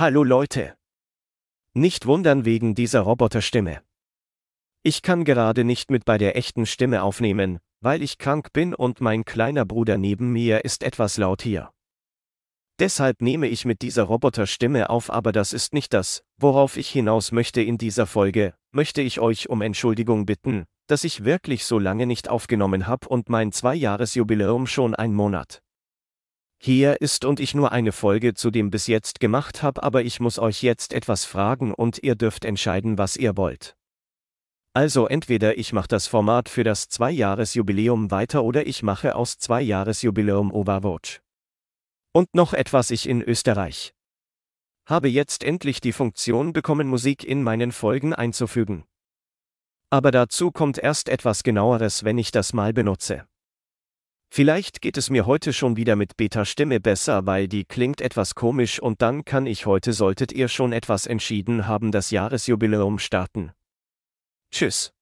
Hallo Leute. Nicht wundern wegen dieser Roboterstimme. Ich kann gerade nicht mit bei der echten Stimme aufnehmen, weil ich krank bin und mein kleiner Bruder neben mir ist etwas laut hier. Deshalb nehme ich mit dieser Roboterstimme auf, aber das ist nicht das, worauf ich hinaus möchte in dieser Folge, möchte ich euch um Entschuldigung bitten, dass ich wirklich so lange nicht aufgenommen habe und mein Zweijahresjubiläum schon ein Monat. Hier ist und ich nur eine Folge zu dem bis jetzt gemacht habe, aber ich muss euch jetzt etwas fragen und ihr dürft entscheiden, was ihr wollt. Also entweder ich mache das Format für das Zweijahresjubiläum weiter oder ich mache aus Zweijahresjubiläum Overwatch. Und noch etwas ich in Österreich. Habe jetzt endlich die Funktion bekommen, Musik in meinen Folgen einzufügen. Aber dazu kommt erst etwas genaueres, wenn ich das mal benutze. Vielleicht geht es mir heute schon wieder mit Beta-Stimme besser, weil die klingt etwas komisch und dann kann ich heute solltet ihr schon etwas entschieden haben das Jahresjubiläum starten. Tschüss.